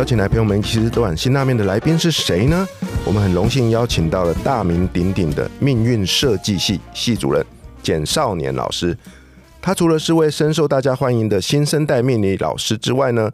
邀请来陪我们一起吃这碗辛拉面的来宾是谁呢？我们很荣幸邀请到了大名鼎鼎的命运设计系系主任简少年老师。他除了是位深受大家欢迎的新生代命理老师之外呢，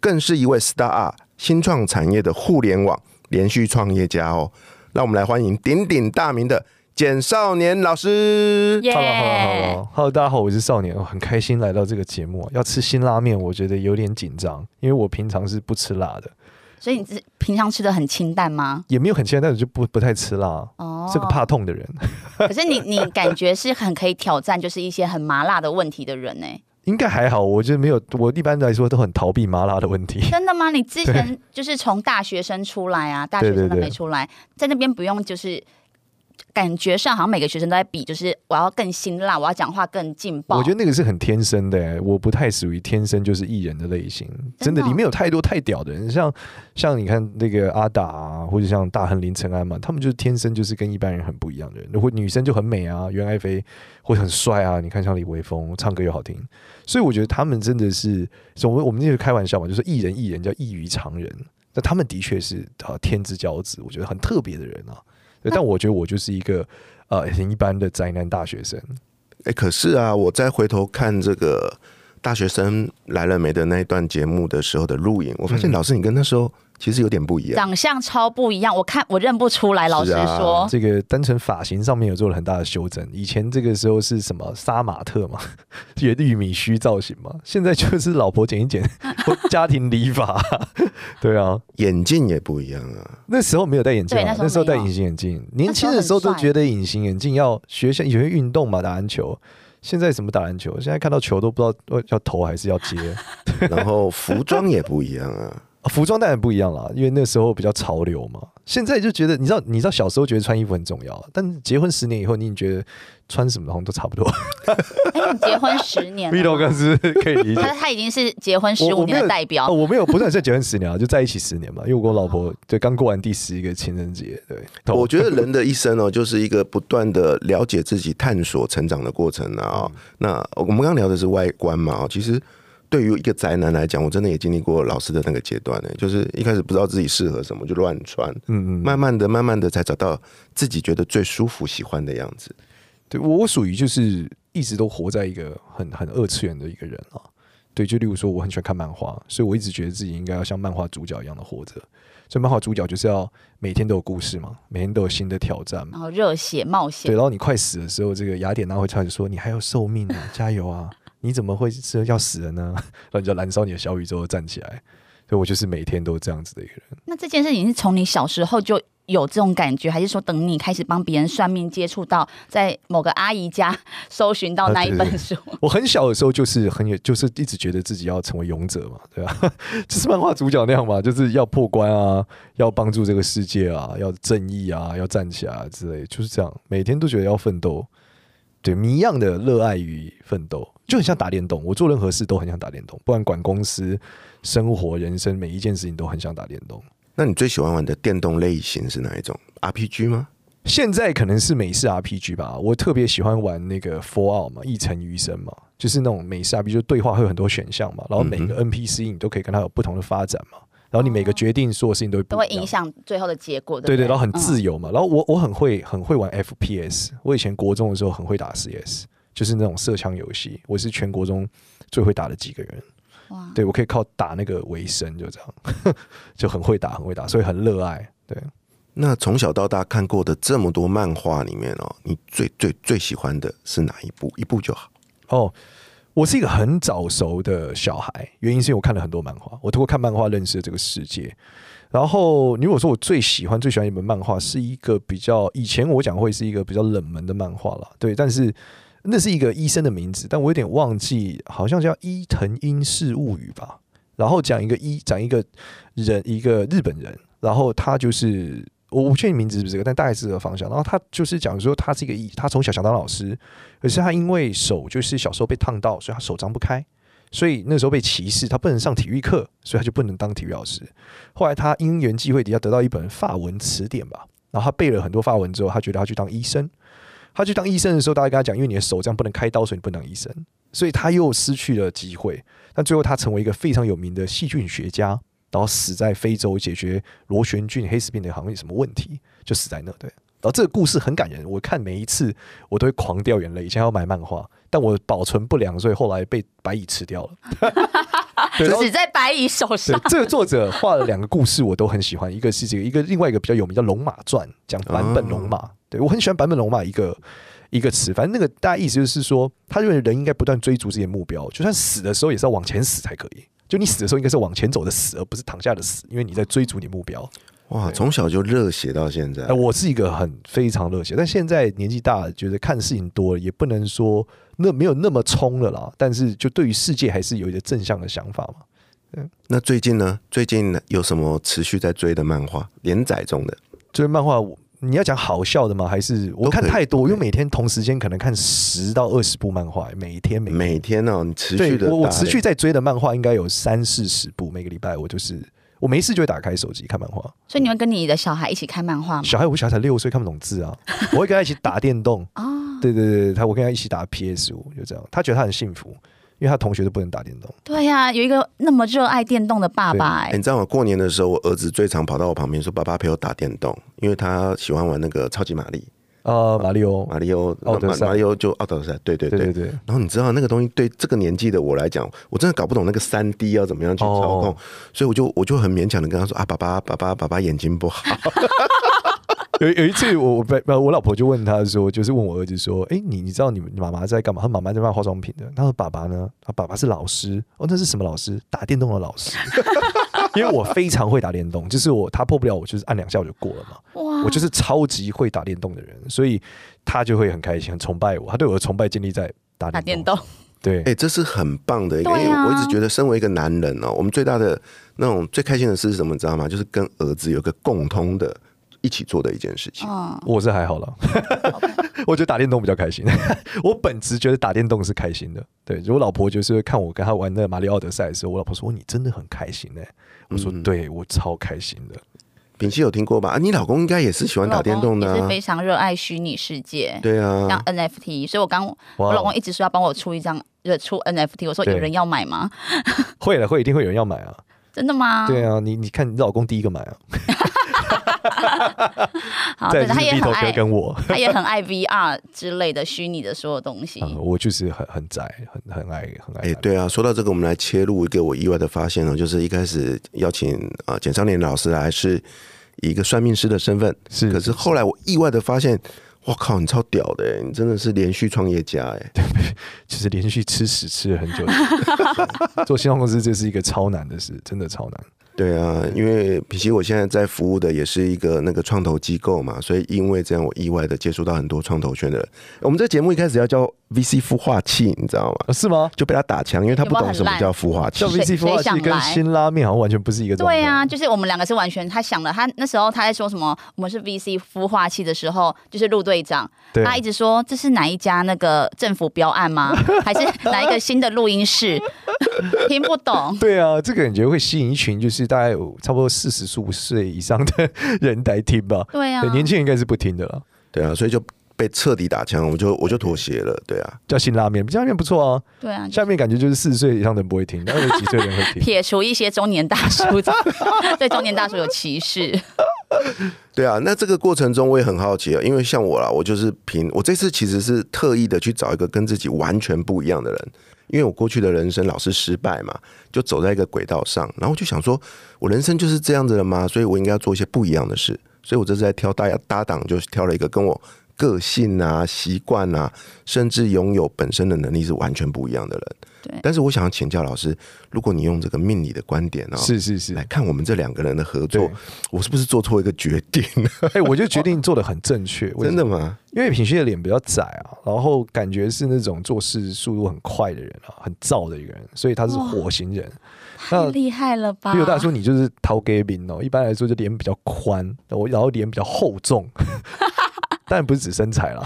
更是一位 Star 新创产业的互联网连续创业家哦。让我们来欢迎鼎鼎大名的简少年老师。Hello，Hello，Hello，Hello，大家好，我是少年，我很开心来到这个节目。要吃辛拉面，我觉得有点紧张，因为我平常是不吃辣的，所以你是平常吃的很清淡吗？也没有很清淡，但是就不不太吃辣，哦是个怕痛的人。可是你你感觉是很可以挑战，就是一些很麻辣的问题的人呢、应该还好，我觉得没有，我一般来说都很逃避麻辣的问题。真的吗？你之前 就是从大学生出来啊，大学生都没出来，在那边不用就是。感觉上好像每个学生都在比，就是我要更辛辣，我要讲话更劲爆。我觉得那个是很天生的、欸，我不太属于天生就是艺人的类型。真的，真的哦里面有太多太屌的人，像像你看那个阿达啊，或者像大亨林承安嘛，他们就是天生就是跟一般人很不一样的人。如果女生就很美啊，袁爱妃或者很帅啊，你看像李维峰唱歌又好听，所以我觉得他们真的是，我们我们那个开玩笑嘛，就是艺人艺人叫异于常人。那他们的确是啊天之骄子，我觉得很特别的人啊。对但我觉得我就是一个呃很一般的宅男大学生。哎，可是啊，我再回头看这个大学生来了没的那一段节目的时候的录影，我发现嗯老师你跟那时候其实有点不一样。长相超不一样，我看我认不出来。老实是啊说，这个单纯发型上面有做了很大的修整。以前这个时候是什么杀马特嘛，也玉米须造型嘛，现在就是老婆剪一剪 家庭理发。对啊，眼镜也不一样啊。那时候没有戴眼镜、啊，那时候戴隐形眼镜。年轻的时候都觉得隐形眼镜要学像以前运动嘛，打篮球。现在怎么打篮球？现在看到球都不知道要投还是要接。然后服装也不一样啊。啊服装当然不一样啦，因为那时候比较潮流嘛。现在就觉得，你知道，你知道小时候觉得穿衣服很重要，但是结婚十年以后，你已经觉得穿什么好像都差不多。哎，你结婚十年了 V 头吗哥是可以理解。他他已经是结婚十五年的代表哦，，我没有，不是结婚十年啊，就在一起十年嘛。因为我跟我老婆对刚过完第十一个情人节，对。我觉得人的一生哦，就是一个不断的了解自己、探索、成长的过程啊、哦。那我们刚刚聊的是外观嘛，哦，其实对于一个宅男来讲，我真的也经历过老师的那个阶段呢，就是一开始不知道自己适合什么就乱穿，嗯嗯，慢慢的、慢慢的才找到自己觉得最舒服、喜欢的样子。对我我属于就是一直都活在一个很很二次元的一个人啊。对，就例如说我很喜欢看漫画，所以我一直觉得自己应该要像漫画主角一样的活着。所以漫画主角就是要每天都有故事嘛，每天都有新的挑战嘛。然后热血冒险对，然，后你快死的时候，这个雅典娜会突然说：“你还有寿命啊，加油啊！你怎么会是要死了呢？” 然后你就燃烧你的小宇宙站起来。所以我就是每天都这样子的一个人。那这件事情是从你小时候就有这种感觉，还是说等你开始帮别人算命，接触到在某个阿姨家搜寻到那一本书？我很小的时候就是很有，就是一直觉得自己要成为勇者嘛，对吧、就是漫画主角那样嘛，就是要破关啊，要帮助这个世界啊，要正义啊，要站起来、啊、之类，就是这样，每天都觉得要奋斗，对，谜一样的热爱与奋斗，就很像打电动。我做任何事都很像打电动，不管管公司、生活、人生，每一件事情都很像打电动。那你最喜欢玩的电动类型是哪一种？RPG 吗？现在可能是美式 RPG 吧，我特别喜欢玩那个 Fallout 嘛，一城余生嘛，就是那种美式 RPG，就对话会有很多选项嘛，然后每个 NPC 你都可以跟他有不同的发展嘛，然后你每个决定所有事情都都会影。响最后的结果，对对，对然后很嗯自由嘛，然后我我很会很会玩 FPS，我以前国中的时候很会打 CS，就是那种射枪游戏，我是全国中最会打的几个人。哇，对我可以靠打那个为生，就这样，就很会打，很会打，所以很热爱。对，那从小到大看过的这么多漫画里面哦，你最最最喜欢的是哪一部？一部就好。哦，我是一个很早熟的小孩，原因是因为我看了很多漫画，我通过看漫画认识了这个世界。然后，如果说我最喜欢最喜欢一本漫画，是一个比较以前我讲会是一个比较冷门的漫画啦，对，但是那是一个医生的名字，但我有点忘记，好像叫伊藤英式物语吧。然后讲一个医，讲一个人，一个日本人，然后他就是我不确定名字是不是这个，但大概是这个方向。然后他就是讲说他是一个艺，他从小想当老师，可是他因为手就是小时候被烫到，所以他手张不开，所以那时候被歧视，他不能上体育课，所以他就不能当体育老师。后来他因缘际会底下得到一本法文词典吧，然后他背了很多法文之后，他觉得他去当医生。他去当医生的时候，大家跟他讲，因为你的手这样不能开刀，所以你不能当医生，所以他又失去了机会。但最后他成为一个非常有名的细菌学家，然后死在非洲解决螺旋菌黑死病的好像有什么问题，就死在那。对，然后这个故事很感人，我看每一次我都会狂掉眼泪。以前要买漫画，但我保存不良，所以后来被白蚁吃掉了。死在白蚁手上，，这个作者画了两个故事，我都很喜欢。一个是这个，一个另外一个比较有名叫《龙马传》，讲版本龙马。对我很喜欢版本龙马一个一个词，反正那个大家意思就是说，他认为人应该不断追逐自己的目标，就算死的时候也是要往前死才可以。就你死的时候应该是往前走的死，而不是躺下的死，因为你在追逐你目标。哇，从小就热血到现在呃，，我是一个很非常热血，但现在年纪大了，觉得看事情多了，也不能说那没有那么冲了啦。但是就对于世界还是有一个正向的想法嘛。那最近呢？最近有什么持续在追的漫画连载中的？就是漫画，我你要讲好笑的吗？还是我看太多？因为每天同时间可能看十到二十部漫画，每天每天每天哦，你持对续的，我我持续在追的漫画应该有三四十部，每个礼拜我就是我没事就会打开手机看漫画。所以你会跟你的小孩一起看漫画吗？小孩我小孩才六岁，看不懂字啊，我会跟他一起打电动。哦，对对对，他我跟他一起打 PS 五，就这样。他觉得他很幸福，因为他同学都不能打电动。对呀、有一个那么热爱电动的爸爸、哎、哎，你知道吗？过年的时候，我儿子最常跑到我旁边说：“爸爸陪我打电动，因为他喜欢玩那个超级玛丽，啊，马里奥，马里奥，奥德赛马马里奥就奥德赛，对对对。对对对，然后你知道那个东西对这个年纪的我来讲，我真的搞不懂那个三 D 要怎么样去操控，哦。所以我就我就很勉强的跟他说：啊，爸爸爸爸爸爸眼睛不好，有有一次我我被我老婆就问他说，就是问我儿子说，哎、你你知道你你妈妈在干嘛？他妈妈在卖化妆品的。他说爸爸呢？他爸爸是老师。哦，那是什么老师？打电动的老师。因为我非常会打电动，就是我他破不了我，就是按两下我就过了嘛。哇我就是超级会打电动的人，所以他就会很开心，很崇拜我。他对我的崇拜建立在打打电动。电动，对哎、，这是很棒的一个，啊因为我一直觉得身为一个男人哦，我们最大的那种最开心的事是什么？你知道吗？就是跟儿子有个共通的一起做的一件事情。嗯，我是还好了，我觉得打电动比较开心。我本质觉得打电动是开心的。对，我老婆就是看我跟她玩那马里奥德赛的时候，我老婆说你真的很开心呢、我说嗯对，我超开心的。秉熙有听过吧？啊，你老公应该也是喜欢打电动的、也是，非常热爱虚拟世界，对啊像啊。NFT，所以我刚我老公一直说要帮我出一张，呃，出 NFT，我说有人要买吗？会了，会一定会有人要买啊。真的吗？对啊，你你看你老公第一个买啊，好，是他也很爱，跟我。他也很爱 VR 之类的虚拟的所有东西。啊，我就是很很宅，很很爱很爱。哎、对啊，说到这个，我们来切入一个我意外的发现呢，就是一开始邀请啊简少年老师来是以一个算命师的身份，是可是后来我意外的发现，我靠，你超屌的欸，你真的是连续创业家哎。其实连续吃屎吃了很久，做新创公司这是一个超难的事，真的超难。对啊，因为比起我现在在服务的也是一个那个创投机构嘛，所以因为这样，我意外的接触到很多创投圈的人。我们这节目一开始要叫 VC 孵化器，你知道吗？啊是吗？就被他打枪，因为他不懂什么叫孵化器叫。VC 孵化谁想器跟来新拉面好像完全不是一个。对啊，就是我们两个是完全，他想了，他那时候他在说什么？我们是 VC 孵化器的时候，就是陆队长，对他一直说这是哪一家那个政府标案吗？还是哪一个新的录音室？听不懂。对啊，这个感觉会吸引一群就是大概有差不多四十五岁以上的人来听吧。对啊对，，年轻人应该是不听的了。对啊，所以就被彻底打枪，我就我就妥协了。对啊，叫新拉面，新拉面不错啊。对啊，下面感觉就是四十岁以上的人不会听，但有几岁的人会听。撇除一些中年大叔，对中年大叔有歧视。对啊，那这个过程中我也很好奇啊，因为像我啦，我就是凭我这次其实是特意的去找一个跟自己完全不一样的人，因为我过去的人生老是失败嘛，就走在一个轨道上，然后就想说，我人生就是这样子的吗？所以我应该要做一些不一样的事，所以我这次在挑搭搭档，就是挑了一个跟我个性啊、习惯啊，甚至拥有本身的能力是完全不一样的人。对但是我想要请教老师，如果你用这个命理的观点啊、是是是来，看我们这两个人的合作，我是不是做错一个决定？哎、我觉得决定做的很正确。真的吗？因为品旭的脸比较窄啊，然后感觉是那种做事速度很快的人啊，很燥的一个人，所以他是火星人。太厉害了吧！比如大叔，你就是陶给饼哦，一般来说就脸比较宽，我然后脸比较厚重，当然不是指身材啦。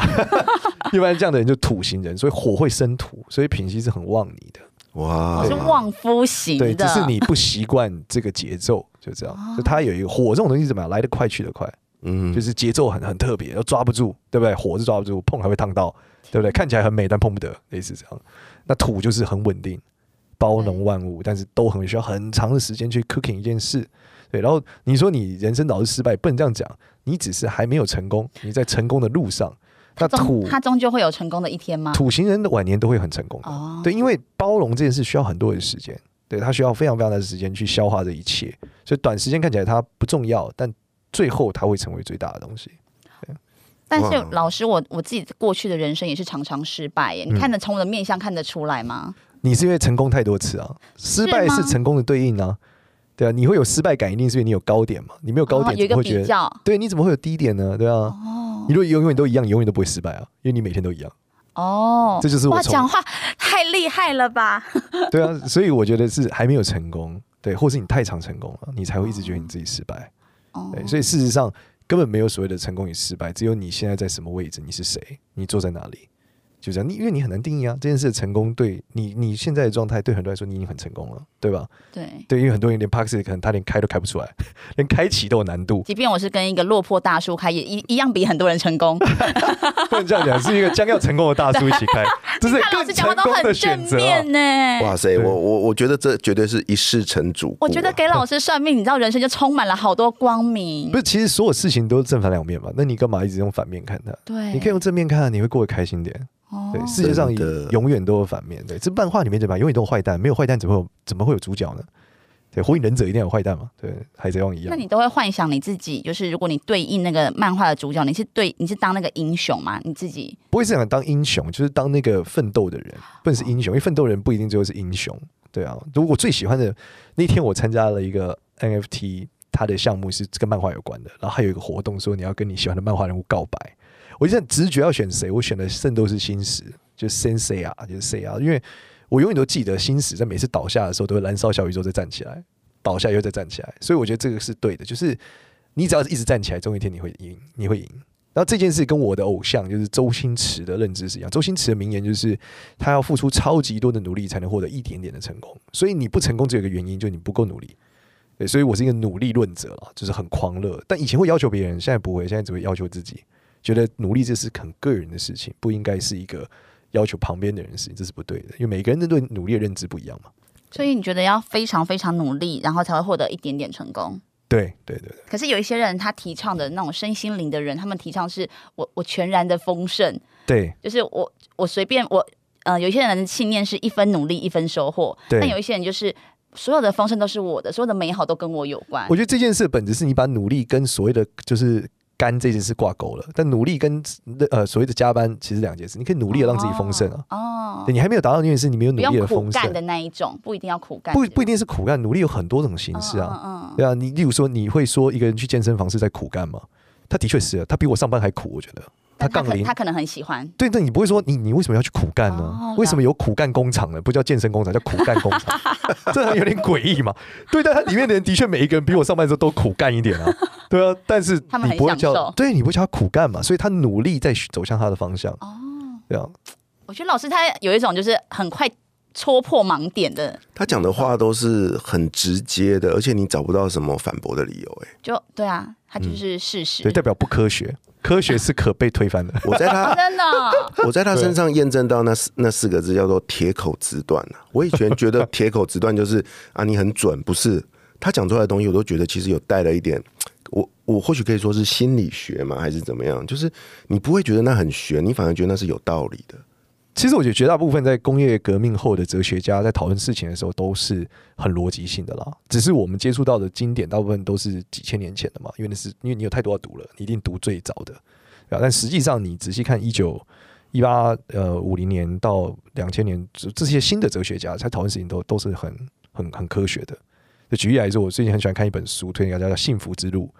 一般这样的人就土型人，所以火会生土，所以品系是很旺你的。哇我是旺夫型对，的，只是你不习惯这个节奏，就这样。就他有一个火这种东西怎么样来得快去得快，嗯就是节奏很很特别，要抓不住，对不对？火是抓不住，碰还会烫到，对不对？看起来很美，但碰不得，类似这样。那土就是很稳定，包容万物，但是都很需要很长的时间去 cooking 一件事。对，然后你说你人生老是失败，不能这样讲，你只是还没有成功，你在成功的路上。那土终他终究会有成功的一天吗？土行人的晚年都会很成功的。哦，对，因为包容这件事需要很多的时间，对他需要非常非常大的时间去消化这一切，所以短时间看起来它不重要，但最后它会成为最大的东西。但是老师，我我自己过去的人生也是常常失败耶。嗯你看得从我的面相看得出来吗？你是因为成功太多次啊，失败是成功的对应啊，对啊，你会有失败感，一定是因为你有高点嘛，你没有高点哦有一个怎么会觉得？比较对，你怎么会有低点呢？对啊，哦你如果永远都一样，永远都不会失败啊，因为你每天都一样。哦，这就是我讲话太厉害了吧？对啊，所以我觉得是还没有成功，对，或是你太常成功了，你才会一直觉得你自己失败。哦对，所以事实上根本没有所谓的成功与失败，只有你现在在什么位置，你是谁，你坐在哪里，就这样。你因为你很难定义啊，这件事的成功对你你现在的状态，对很多人来说你已经很成功了，对吧？对，对，因为很多人连 p a x 可能他连开都开不出来，连开启都有难度。即便我是跟一个落魄大叔开，也一一样比很多人成功。不能这样讲，是一个将要成功的大叔一起开，这是看老更成师讲话都功的很选择、啊。正面呢。哇塞，我我我觉得这绝对是一世成主啊。我觉得给老师算命，你知道人生就充满了好多光明不。是，其实所有事情都是正反两面嘛，那你干嘛一直用反面看他？对，你可以用正面看，你会过得开心点。哦对，世界上永远都有反面。对，这漫画里面对吧？永远都有坏蛋，没有坏蛋怎么会有怎么会有主角呢？对，火影忍者一定有坏蛋嘛？对，海贼王一样那。你都会幻想你自己，就是如果你对应那个漫画的主角，你是对你是当那个英雄吗？你自己不会是想当英雄，就是当那个奋斗的人，不能是英雄，因为奋斗人不一定最后是英雄。对啊，如果最喜欢的那天，我参加了一个 NFT，它的项目是跟漫画有关的，然后还有一个活动说你要跟你喜欢的漫画人物告白。我就很直觉要选谁，我选了《圣斗士星矢》，就是 Sensei 啊，就是 C 啊，因为我永远都记得星矢在每次倒下的时候都会燃烧小宇宙再站起来，倒下又再站起来，所以我觉得这个是对的，就是你只要一直站起来，总有一天你会赢，你会赢。然后这件事跟我的偶像就是周星驰的认知是一样，周星驰的名言就是他要付出超级多的努力才能获得一点点的成功，所以你不成功只有一个原因，就是你不够努力。对，所以我是一个努力论者了，就是很狂热，但以前会要求别人，现在不会，现在只会要求自己，觉得努力这是很个人的事情，不应该是一个要求旁边的人的事情，这是不对的，因为每个人对努力的认知不一样嘛。所以你觉得要非常非常努力，然后才会获得一点点成功。对对对对，可是有一些人，他提倡的那种身心灵的人，他们提倡是我我全然的丰盛，对就是我我随便我呃，有一些人的信念是一分努力一分收获，但有一些人就是所有的丰盛都是我的，所有的美好都跟我有关我。觉得这件事的本质是你把努力跟所谓的就是干这件事挂钩了，但努力跟呃所谓的加班其实两件事。你可以努力的让自己丰盛啊，哦，对你还没有达到那件事，你没有努力的丰盛，干的那一种，不一定要苦干，不不一定是苦干，努力有很多种形式啊。对啊，你例如说，你会说一个人去健身房是在苦干吗？他的确是，他比我上班还苦，我觉得。他杠铃可他可能很喜欢，对，那你不会说你你为什么要去苦干呢？哦为什么有苦干工厂呢？不叫健身工厂，叫苦干工厂，这还有点诡异嘛。对，但他里面的人的确每一个人比我上班的时候都苦干一点啊。对啊，但是他们很你不会叫对，你不会叫他苦干嘛，所以他努力在走向他的方向。哦。对啊，我觉得老师他有一种就是很快戳破盲点的，他讲的话都是很直接的，而且你找不到什么反驳的理由。哎，就对啊，他就是事实。嗯对，代表不科学，科学是可被推翻的。我在他 真的哦我在他身上验证到那四那四个字叫做铁口直断啊。我以前觉得 铁口直断就是啊你很准，不是他讲出来的东西，我都觉得其实有带了一点，我我或许可以说是心理学嘛，还是怎么样？就是你不会觉得那很玄，你反而觉得那是有道理的。其实我觉得绝大部分在工业革命后的哲学家在讨论事情的时候都是很逻辑性的啦，只是我们接触到的经典大部分都是几千年前的嘛，因为那是因为你有太多要读了，你一定读最早的，啊？但实际上你仔细看一九一八呃五零年到两千年这些新的哲学家在讨论事情都都是很很很科学的。就举例来说，我最近很喜欢看一本书，推荐大家叫《幸福之路》。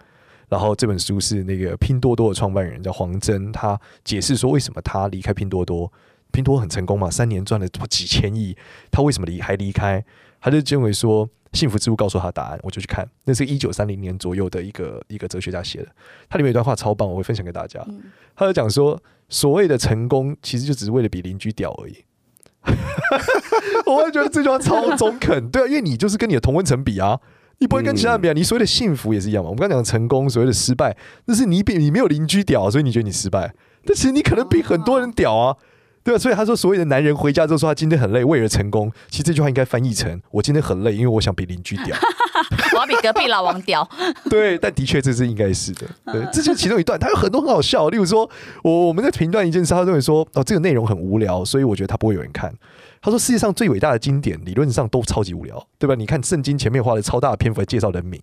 然后这本书是那个拼多多的创办人叫黄峥，他解释说为什么他离开拼多多。拼多多很成功嘛，三年赚了几千亿，他为什么离还离开？他就认为说，幸福之路告诉他答案，我就去看。那是一九三零年左右的一个一个哲学家写的，他里面有一段话超棒，我会分享给大家。嗯他就讲说，所谓的成功，其实就只是为了比邻居屌而已。我会觉得这句话超中肯，对啊，因为你就是跟你的同温层比啊，你不会跟其他人比啊。你所谓的幸福也是一样嘛。我们刚刚讲的成功，所谓的失败，那是你比你没有邻居屌，所以你觉得你失败。但其实你可能比很多人屌啊，对啊。所以他说，所有的男人回家之后说他今天很累，为了成功，其实这句话应该翻译成我今天很累，因为我想比邻居屌。我要比隔壁老王屌。对，但的确这是应该是的。对，这就是其中一段，他有很多很好笑。例如说，我我们在评断一件事，他认为说，哦，这个内容很无聊，所以我觉得他不会有人看。他说，世界上最伟大的经典，理论上都超级无聊，对吧？你看圣经前面花了超大的篇幅来介绍人名，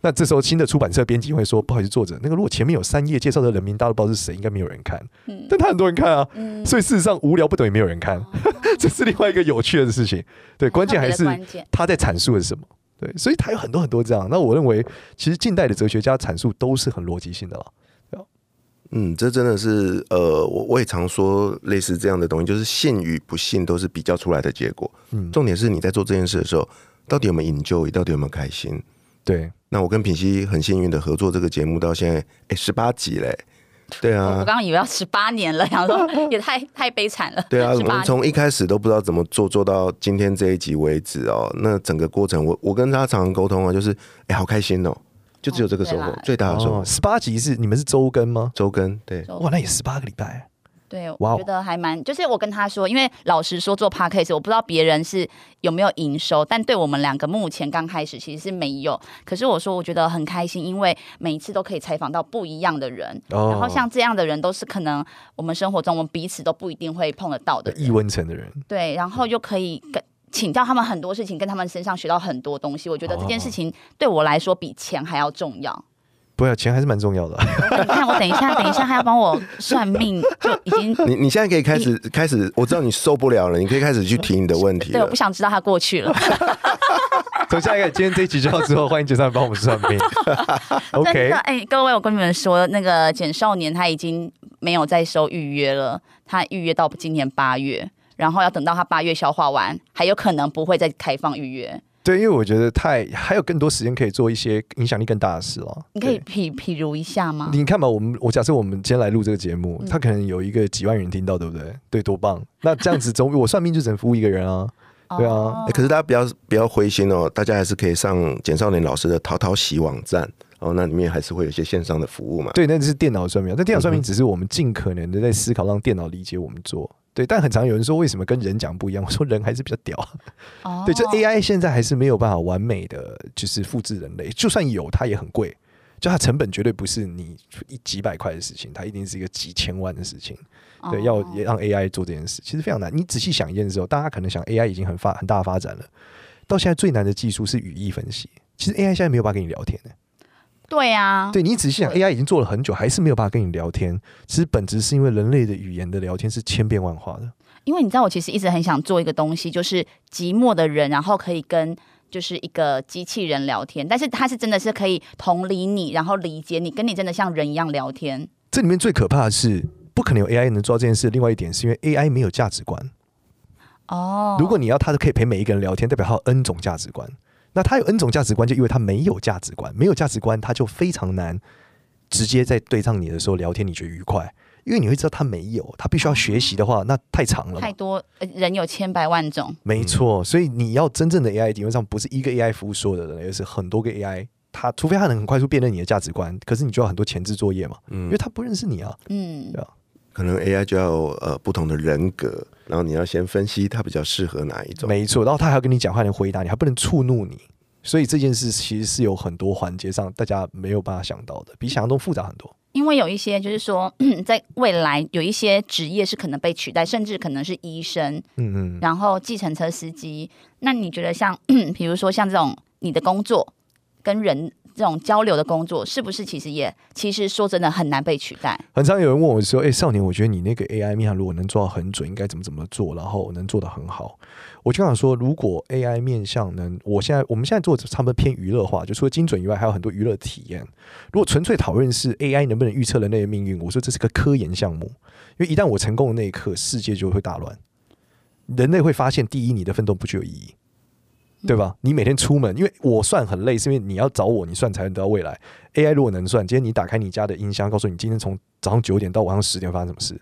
那这时候新的出版社编辑会说，不好意思，作者，那个如果前面有三页介绍的人名，大家都不知道是谁，应该没有人看。嗯但他很多人看啊，嗯，所以事实上无聊不等于没有人看，这是另外一个有趣的事情。对，关键还是他在阐述的是什么。对，所以他有很多很多这样。那我认为，其实近代的哲学家阐述都是很逻辑性的了。嗯，这真的是呃，我我也常说类似这样的东西，就是信与不信都是比较出来的结果。嗯，重点是你在做这件事的时候，到底有没有 enjoy，到底有没有开心？对，那我跟品熙很幸运的合作这个节目到现在，哎，十八集嘞。对啊我啊刚，刚以为要十八年了，想说也太太悲惨了。对啊，我18们从一开始都不知道怎么做，做到今天这一集为止哦。那整个过程，我我跟他常常沟通啊，就是哎，好开心哦，就只有这个收获，哦最大的收获哦，。十八集是你们是周更吗？周更对，哇，那也十八个礼拜。对，我觉得还蛮，就是我跟他说，因为老实说做 podcast，我不知道别人是有没有营收，但对我们两个目前刚开始其实是没有。可是我说我觉得很开心，因为每一次都可以采访到不一样的人，哦然后像这样的人都是可能我们生活中我们彼此都不一定会碰得到的异人，温层的人，对，然后又可以跟。请教他们很多事情，跟他们身上学到很多东西。我觉得这件事情对我来说比钱还要重要。不要钱还是蛮重要的。你看，我等一下，等一下还要帮我算命，就已经 你你现在可以开始开始，我知道你受不了了，你可以开始去提你的问题对，我不。想知道他过去了。从下一个，今天这一集就到之后，欢迎杰上帮我们算命。OK，的，哎、各位，我跟你们说，那个简少年他已经没有再收预约了，他预约到今年八月，然后要等到他八月消化完，还有可能不会再开放预约。对，因为我觉得太还有更多时间可以做一些影响力更大的事了。你可以譬譬如一下吗？你看吧，我们我假设我们今天来录这个节目，嗯他可能有一个几万人听到，对不对？对，多棒！那这样子总比我算命就只能服务一个人啊。对啊哦欸可是大家不要不要灰心哦，大家还是可以上简少年老师的淘淘喜网站哦，那里面还是会有一些线上的服务嘛。对，那是电脑算命。但电脑算命只是我们尽可能的在思考，让电脑理解我们做。对，但很常有人说，为什么跟人讲不一样？我说人还是比较屌。哦对，这 AI 现在还是没有办法完美的就是复制人类，就算有，它也很贵。就它成本绝对不是你一几百块的事情，它一定是一个几千万的事情。对，要哦也让 AI 做这件事，其实非常难。你仔细想一件事哦，大家可能想 AI 已经很发很大的发展了，到现在最难的技术是语义分析。其实 AI 现在没有办法跟你聊天的。对啊，对你仔细想，AI 已经做了很久，还是没有办法跟你聊天。其实本质是因为人类的语言的聊天是千变万化的。因为你知道，我其实一直很想做一个东西，就是寂寞的人，然后可以跟就是一个机器人聊天，但是他是真的是可以同理你，然后理解你，跟你真的像人一样聊天。这里面最可怕的是，不可能有 AI 能做到这件事。另外一点是因为 AI 没有价值观。哦，如果你要它可以陪每一个人聊天，代表它有 N 种价值观。那他有 N 种价值观，就因为他没有价值观，没有价值观，他就非常难直接在对上你的时候聊天，你觉得愉快，因为你会知道他没有，他必须要学习的话，那太长了太。多呃人有千百万种，没错，所以你要真正的 AI，理论上不是一个 AI 服务所有的人，而是很多个 AI。他除非他能很快速辨认你的价值观，可是你就要很多前置作业嘛，因嗯为，他不认识你啊。嗯对，啊可能 AI 就要有呃不同的人格，然后你要先分析它比较适合哪一种。没错，然后他还要跟你讲话，能回答你，还不能触怒你。所以这件事其实是有很多环节上大家没有办法想到的，比想象中复杂很多。因为有一些就是说，在未来有一些职业是可能被取代，甚至可能是医生，嗯嗯，然后计程车司机。那你觉得像，比如说像这种你的工作跟人这种交流的工作，是不是其实也其实说真的很难被取代？很常有人问我说：“哎、少年，我觉得你那个 AI 面向如果能做到很准，应该怎么怎么做，然后能做得很好？”我就想说，如果 AI 面向能，我现在我们现在做差不多偏娱乐化，就除了精准以外，还有很多娱乐体验。如果纯粹讨论是 AI 能不能预测人类的命运，我说这是个科研项目，因为一旦我成功的那一刻，世界就会大乱，人类会发现，第一，你的奋斗不具有意义。对吧？你每天出门，因为我算很累，是因为你要找我，你算才能得到未来。AI 如果能算，今天你打开你家的音箱，告诉你今天从早上九点到晚上十点发生什么事，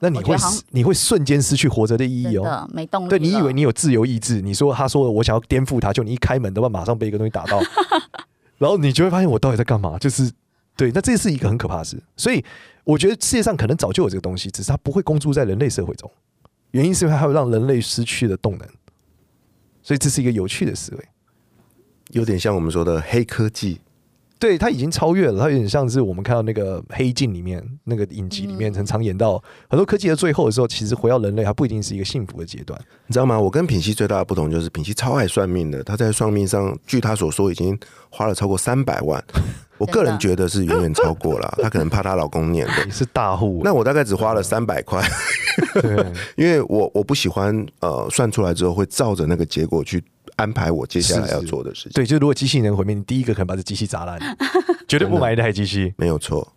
那你会你会瞬间失去活着的意义哦。没动力。对你以为你有自由意志，你说他说我想要颠覆他，就你一开门的话，马上被一个东西打到，然后你就会发现我到底在干嘛？就是对，那这是一个很可怕的事。所以我觉得世界上可能早就有这个东西，只是它不会公诸在人类社会中，原因是因为它会让人类失去了动能。所以这是一个有趣的思维。有点像我们说的黑科技，对，他已经超越了，他有点像是我们看到那个《黑镜》里面那个影集里面，嗯很常演到很多科技的最后的时候，其实回到人类，它不一定是一个幸福的阶段。你知道吗？我跟品熙最大的不同就是品熙超爱算命的，他在算命上，据他所说已经花了超过三百万，我个人觉得是远远超过了，他可能怕她老公念的。你是大户，那我大概只花了三百块，对 因为我我不喜欢呃算出来之后会照着那个结果去安排我接下来要做的事情，对，就如果机器人毁灭，你第一个可能把这机器砸烂，绝对不买一台机器。没有错。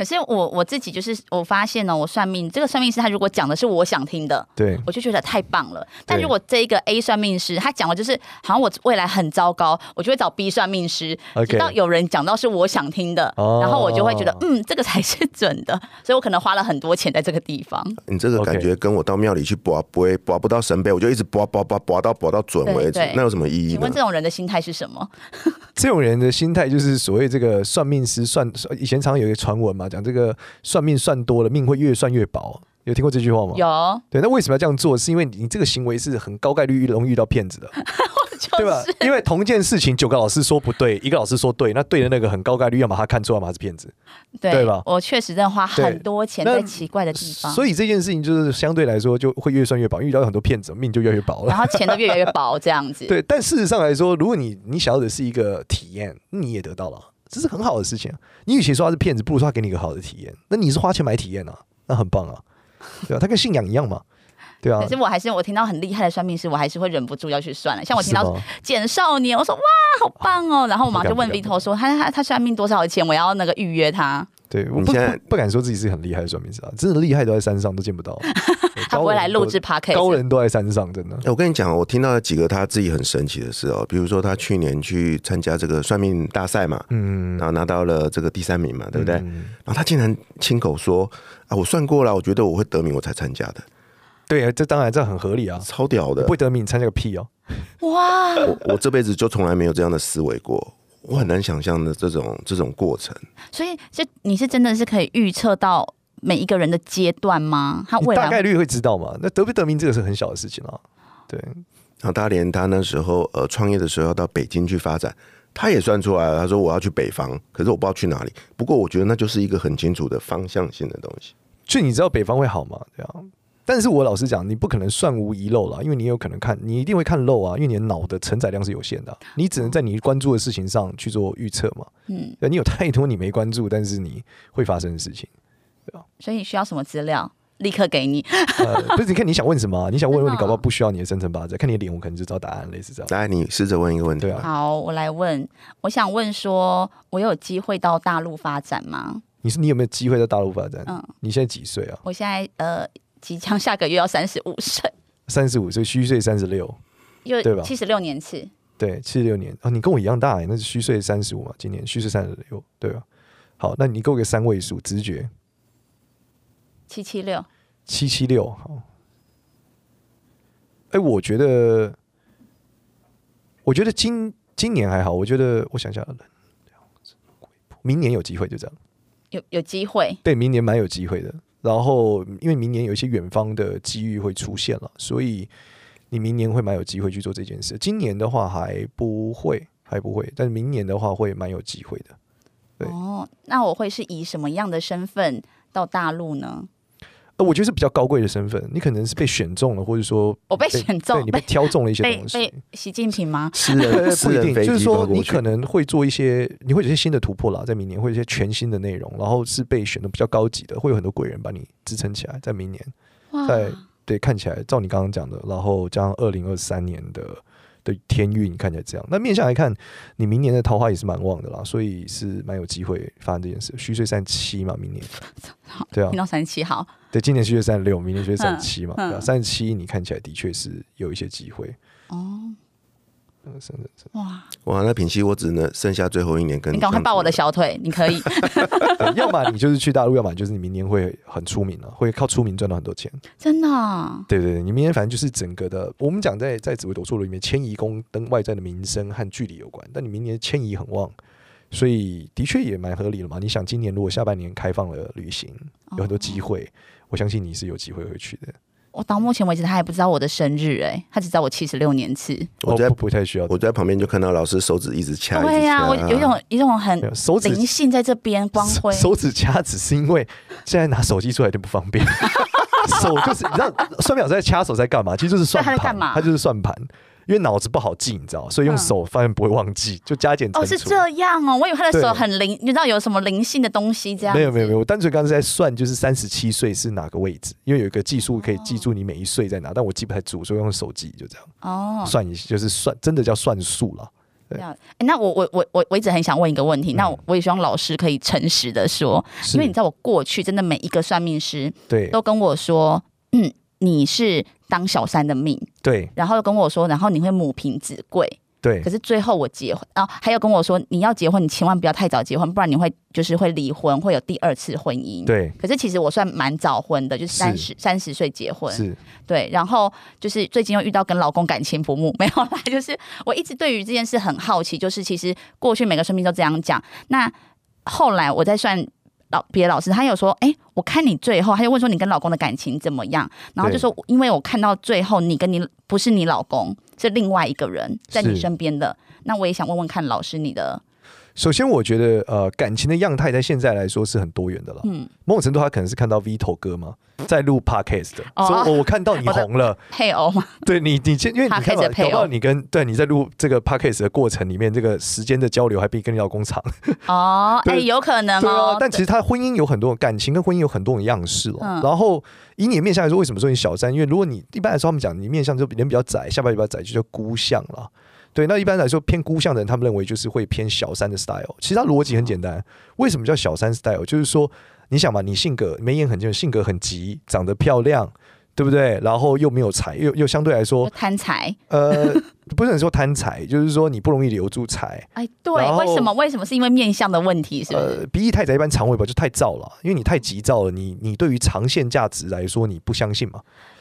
可是我我自己就是我发现呢，我算命这个算命师他如果讲的是我想听的，对，我就觉得太棒了。但如果这一个 A 算命师他讲的就是好像我未来很糟糕，我就会找 B 算命师，OK 直到有人讲到是我想听的，哦然后我就会觉得嗯，这个才是准的。所以我可能花了很多钱在这个地方。你这个感觉跟我到庙里去拔不会拔不到神杯，我就一直拔拔拔拔到拔到准为止那有什么意义呢请问？这种人的心态是什么？这种人的心态就是所谓这个算命师算，以前常有一个传闻嘛，讲这个算命算多了，命会越算越薄。有听过这句话吗？有，对，那为什么要这样做？是因为你这个行为是很高概率容易遇到骗子的，对吧？因为同一件事情，九个老师说不对，一个老师说对，那对的那个很高概率，要把他看错，要么他是骗子。对对吧我确实在花很多钱在奇怪的地方，所以这件事情就是相对来说就会越算越薄，遇到很多骗子，命就越来越薄了然。后钱都越来越薄，这样子。对，但事实上来说，如果你你想要的是一个体验，你也得到了，这是很好的事情啊。你与其说他是骗子，不如说他给你一个好的体验。那你是花钱买体验啊，那很棒啊，对吧、他跟信仰一样嘛，对啊可。是我还是我听到很厉害的算命师，我还是会忍不住要去算了。像我听到简少年，我说哇好棒哦，然后我马上就问 Vito 说他他他算命多少钱，我要那个预约他，对，我现在不不敢说自己是很厉害的算命师啊，真的厉害都在山上，都见不到。他不会来录制高 podcast。高人都在山上，真的。欸我跟你讲，我听到了几个他自己很神奇的事哦，比如说他去年去参加这个算命大赛嘛，嗯然后拿到了这个第三名嘛，对不对？嗯然后他竟然亲口说啊，我算过了，我觉得我会得名，我才参加的，对啊，这当然这很合理啊。超屌的不。会得名，你参加个屁哦！哇，我我这辈子就从来没有这样的思维过，我很难想象的这种这种过程。所以就你是真的是可以预测到每一个人的阶段吗？他未来大概率会知道嘛。那得不得名这个是很小的事情啊。对，然后他连他那时候呃创业的时候要到北京去发展，他也算出来了。他说我要去北方，可是我不知道去哪里。不过我觉得那就是一个很清楚的方向性的东西。就你知道北方会好吗？这样。但是我老实讲，你不可能算无遗漏了，因为你有可能看，你一定会看漏啊，因为你的脑的承载量是有限的啊、你只能在你关注的事情上去做预测嘛。嗯，对，你有太多你没关注，但是你会发生的事情。对吧所以你需要什么资料，立刻给你。呃，不是，你看你想问什么啊、你想问问你搞不好不需要你的生辰八字，看你的脸，我可能就知道答案，类似这样。来，你试着问一个问题对啊。好，我来问，我想问说，我有机会到大陆发展吗？你是你有没有机会到大陆发展？嗯，你现在几岁啊？我现在呃即将下个月要三十五岁，三十五岁，虚岁三十六，对吧七十六年次。对，七十六年啊，你跟我一样大欸，那是虚岁三十五嘛，今年虚岁三十六，对吧？好，那你给我个三位数，直觉七七六，七七六，好。哎、我觉得，我觉得今今年还好，我觉得我想想，明年有机会，就这样。有有机会。对，明年蛮有机会的。然后，因为明年有一些远方的机遇会出现了，所以你明年会蛮有机会去做这件事。今年的话还不会，还不会，但明年的话会蛮有机会的。对哦，那我会是以什么样的身份到大陆呢？呃，我觉得是比较高贵的身份，你可能是被选中了，或者说我被被选中对你被挑中了一些东西被。习近平吗？私人呃，私不一定，人飞机就是说你可能会做一些，你会有一些新的突破啦，在明年会有一些全新的内容，然后是被选的比较高级的，会有很多贵人把你支撑起来，在明年。哇，在对，看起来照你刚刚讲的，然后加上二零二三年的的天运看起来这样，那面向来看，你明年的桃花也是蛮旺的啦，所以是蛮有机会发生这件事。虚岁三七嘛，明年 对啊听，到三十七好，对，今年虚岁三十六，明年虚岁三十七嘛，嗯对啊，三十七你看起来的确是有一些机会。哦。哇，哇，那品熙我只能剩下最后一年跟你赶快抱我的。小腿，你可以。对 要么你就是去大陆，要么就是你明年会很出名了、会靠出名赚到很多钱。真的啊、对对对，你明年反正就是整个的，我们讲在在紫微斗数里面，迁移宫跟外在的名声和距离有关，但你明年迁移很旺，所以的确也蛮合理的嘛。你想，今年如果下半年开放了旅行，有很多机会，我相信你是有机会会去的。我到目前为止，他还不知道我的生日、哎，他只知道我七十六年次。我在哦不不太需要，我在旁边就看到老师手指一直掐，对呀、呀、我有一种一种很灵性在这边光辉。手手指掐只是因为现在拿手机出来就不方便，手就是你知道算命老师在掐手在干嘛？其实就是算盘，他在干嘛他就是算盘，因为脑子不好记，你知道，所以用嗯手发现不会忘记，就加减乘哦，是。这样哦，我以为他的手很灵，你知道有什么灵性的东西这样？没有没有没有，我单纯刚才在算，就是三十七岁是哪个位置，因为有一个技术可以记住你每一岁在哪，但我记不太住，所以用手机就这样哦。算一，就是算真的叫算数了。对这样诶那我我我我我一直很想问一个问题，嗯那我我也希望老师可以诚实的说，因为你知道我过去真的每一个算命师对都跟我说，嗯，你是当小三的命，对然后跟我说，然后你会母凭子贵，对可是最后我结婚，然后还有跟我说，你要结婚，你千万不要太早结婚，不然你会就是会离婚，会有第二次婚姻。。对可是其实我算蛮早婚的，就是三十三十岁结婚，是对。然后就是最近又遇到跟老公感情不睦，没有啦，就是我一直对于这件事很好奇，就是其实过去每个生命都这样讲，那后来我在算。老别的老师，他有说，哎、我看你最后，他就问说你跟老公的感情怎么样，然后就说，因为我看到最后你跟你不是你老公，是另外一个人在你身边的，那我也想问问看老师你的，首先，我觉得呃，感情的样态在现在来说是很多元的了。嗯，某种程度，他可能是看到 Vito 哥嘛，在录 Podcast 的，哦所以我我看到你红了，配偶嘛，对你，你先因为你 看的配偶。你跟对你在录这个 Podcast 的过程里面，这个时间的交流还比跟你老公长。哦，哎、对。有可能对哦啊，，但其实他婚姻有很多感情跟婚姻有很多种样式哦。嗯。然后以你的面相来说，为什么说你小三？因为如果你一般来说他们讲你面相就人比较窄，下巴比较窄，就叫孤相了。对，那一般来说偏孤相的人，他们认为就是会偏小三的 style。其实他逻辑很简单，为什么叫小三 style？就是说，你想嘛，你性格眉眼很尖，性格很急，长得漂亮，对不对？然后又没有财，又又相对来说，贪财。呃，不能说贪财，就是说你不容易留住财。哎，对为什么？为什么是因为面相的问题？是不是？呃，鼻翼太窄，一般肠胃吧就太燥了，因为你太急躁了，你你对于长线价值来说你不相信嘛，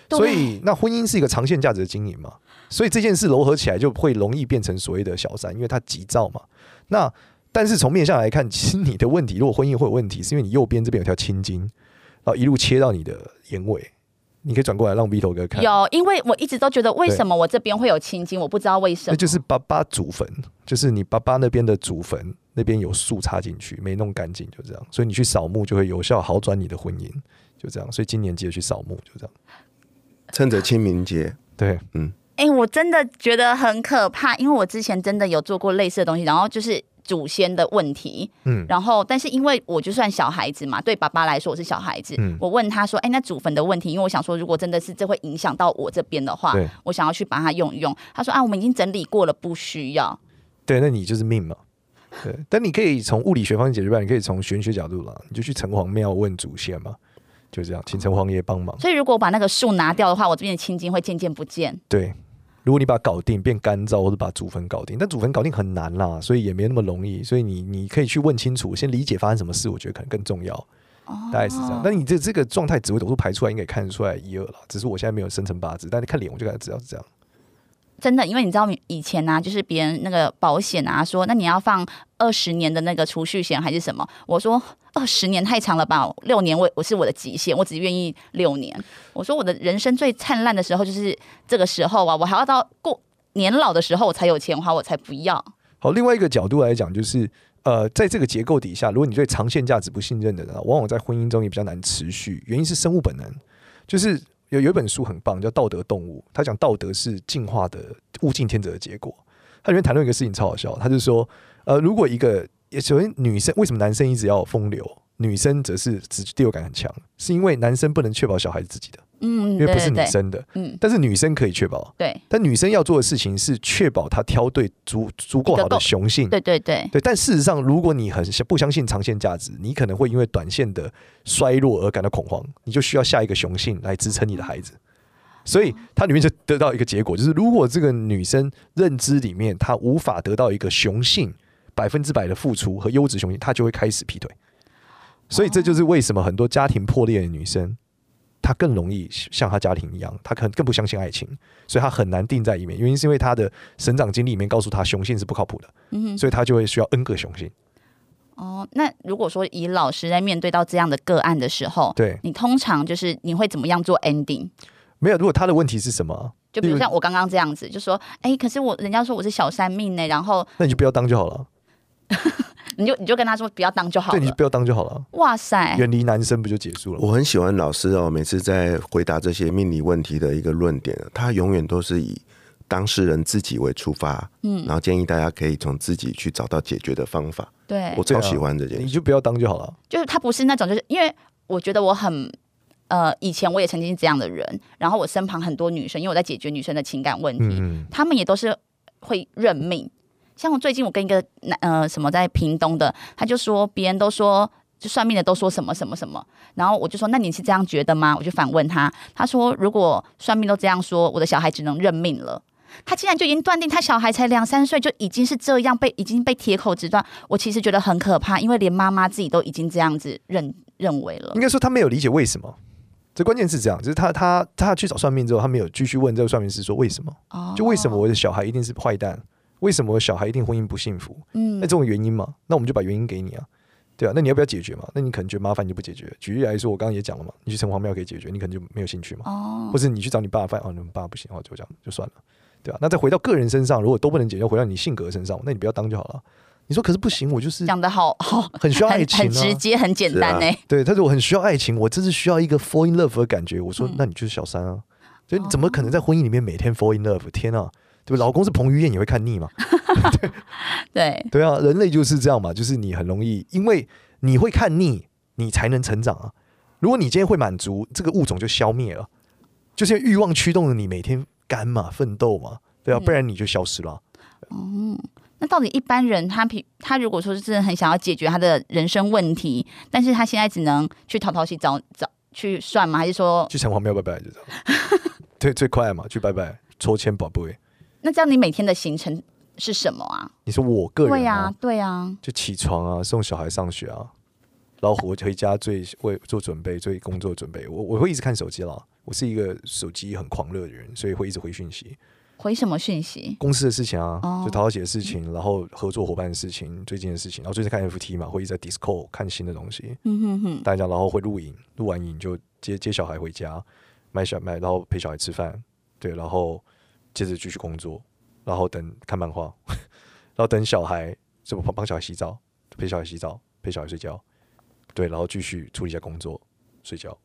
所以那婚姻是一个长线价值的经营嘛，所以这件事糅合起来就会容易变成所谓的小三，因为他急躁嘛。那但是从面相来看，其实你的问题，如果婚姻会有问题，是因为你右边这边有条青筋，然后一路切到你的眼尾，你可以转过来让 V 头哥看。有，因为我一直都觉得为什么我这边会有青筋，我不知道为什么。那就是爸爸祖坟，就是你爸爸那边的祖坟那边有树插进去，没弄干净，就这样。所以你去扫墓就会有效好转你的婚姻，就这样。所以今年记得去扫墓，就这样。趁着清明节，对，哎、我真的觉得很可怕，因为我之前真的有做过类似的东西，然后就是祖先的问题，嗯，然后但是因为我就算小孩子嘛，对爸爸来说我是小孩子，嗯我问他说，哎、那祖坟的问题，因为我想说，如果真的是这会影响到我这边的话对，我想要去把它用一用。他说啊，我们已经整理过了，不需要。对，那你就是命嘛。对，但你可以从物理学方面解决办法，你可以从玄学角度啦，你就去城隍庙问祖先嘛，就这样，请城隍爷帮忙。所以如果我把那个树拿掉的话，我这边的青筋会渐渐不见。对，如果你把它搞定，变干燥，或者把祖坟搞定，但祖坟搞定很难啦，所以也没那么容易。所以你你可以去问清楚，先理解发生什么事，我觉得可能更重要。哦大概是这样。那你这这个状态紫微斗数排出来，应该也看得出来一二了。只是我现在没有生辰八字，但是看脸我就感觉知道是这样。真的，因为你知道以前啊，就是别人那个保险啊，说那你要放二十年的那个储蓄险还是什么？我说二十年太长了吧，六年我我是我的极限，我只愿意六年。我说我的人生最灿烂的时候就是这个时候啊，我还要到过年老的时候我才有钱花，我才不要。好，另外一个角度来讲，就是呃，在这个结构底下，如果你对长线价值不信任的人，往往在婚姻中也比较难持续。原因是生物本能，就是有有一本书很棒，叫《道德动物》，他讲道德是进化的物竞天择的结果。他里面谈论一个事情超好笑，他就说，呃，如果一个首先女生为什么男生一直要风流，女生则是直第六感很强，是因为男生不能确保小孩是自己的，嗯，因为不是女生的，嗯，但是女生可以确保。对。但女生要做的事情是确保她挑对足足够好的雄性，对对对，对，但事实上，如果你很不相信长线价值，你可能会因为短线的衰落而感到恐慌，你就需要下一个雄性来支撑你的孩子。所以它里面就得到一个结果，就是如果这个女生认知里面她无法得到一个雄性百分之百的付出和优质雄性，她就会开始劈腿。所以这就是为什么很多家庭破裂的女生，她更容易像他家庭一样，他可能更不相信爱情，所以他很难定在里面。原因是因为他的生长经历里面告诉他雄性是不靠谱的，嗯哼，所以他就会需要 N 个雄性。哦，那如果说以老师在面对到这样的个案的时候，对，你通常就是你会怎么样做 ending？没有，如果他的问题是什么，就比如像我刚刚这样子，就说，哎、可是我人家说我是小三命呢，然后那你就不要当就好了。你就你就跟他说不要当就好了对，你就。不要当就好了，哇塞，远离男生不就结束了？我很喜欢老师哦，每次在回答这些命理问题的一个论点，他永远都是以当事人自己为出发，嗯，然后建议大家可以从自己去找到解决的方法。对我，超喜欢这件事。你就不要当就好了。就是他不是那种，就是因为我觉得我很。呃，以前我也曾经是这样的人，然后我身旁很多女生，因为我在解决女生的情感问题，嗯，她们也都是会认命。像我最近我跟一个男呃什么在屏东的，他就说别人都说就算命的都说什么什么什么，然后我就说那你是这样觉得吗？我就反问他，他说如果算命都这样说，我的小孩只能认命了。他竟然就已经断定他小孩才两三岁就已经是这样被已经被铁口直断，我其实觉得很可怕，因为连妈妈自己都已经这样子认认为了应。该说他没有理解为什么。这关键是这样，就是他他他去找算命之后，他没有继续问这个算命师说为什么？哦就为什么我的小孩一定是坏蛋？为什么小孩一定婚姻不幸福？嗯那这种原因嘛，那我们就把原因给你啊，对啊，那你要不要解决嘛？那你可能觉得麻烦，你就不解决。举例来说，我刚刚也讲了嘛，你去城隍庙可以解决，你可能就没有兴趣嘛，哦或者你去找你爸，发现哦，你们爸不行，哦，就这样就算了，对啊。那再回到个人身上，如果都不能解决，回到你性格身上，那你不要当就好了。你说可是不行，我就是讲的好好 很需要爱情、啊，很直接很简单欸呢、对，他说我很需要爱情，我真是需要一个 fall in love 的感觉。我说，嗯那你就是小三啊，所以你怎么可能在婚姻里面每天 fall in love？天啊，对吧？老公是彭于晏，你会看腻吗？对，对啊，人类就是这样嘛，就是你很容易，因为你会看腻，你才能成长啊。如果你今天会满足，这个物种就消灭了，就是欲望驱动了你每天干嘛奋斗嘛，对啊，嗯不然你就消失了啊。那到底一般人他平他如果说是真的很想要解决他的人生问题，但是他现在只能去淘淘去找找去算吗？还是说去城隍庙拜拜就这样，对，最快嘛，去拜拜抽签宝贝。那这样你每天的行程是什么啊？你说我个人对呀、啊，对呀、就起床啊，送小孩上学啊，然后回回家最为做准备，做工作准备。我我会一直看手机啦，我是一个手机很狂热的人，所以会一直回讯息，回什么讯息？公司的事情啊，哦。就陶陶姐的事情，然后合作伙伴的事情，最近的事情，然后最近看 FT 嘛，会一直在 Discord 看新的东西，嗯哼哼，大家然后会录影，录完影就接接小孩回家，买小买，然后陪小孩吃饭，对，然后接着继续工作，然后等看漫画，然后等小孩，就帮帮小孩洗澡，陪小孩洗澡，陪小孩睡觉，对，然后继续处理一下工作，睡觉，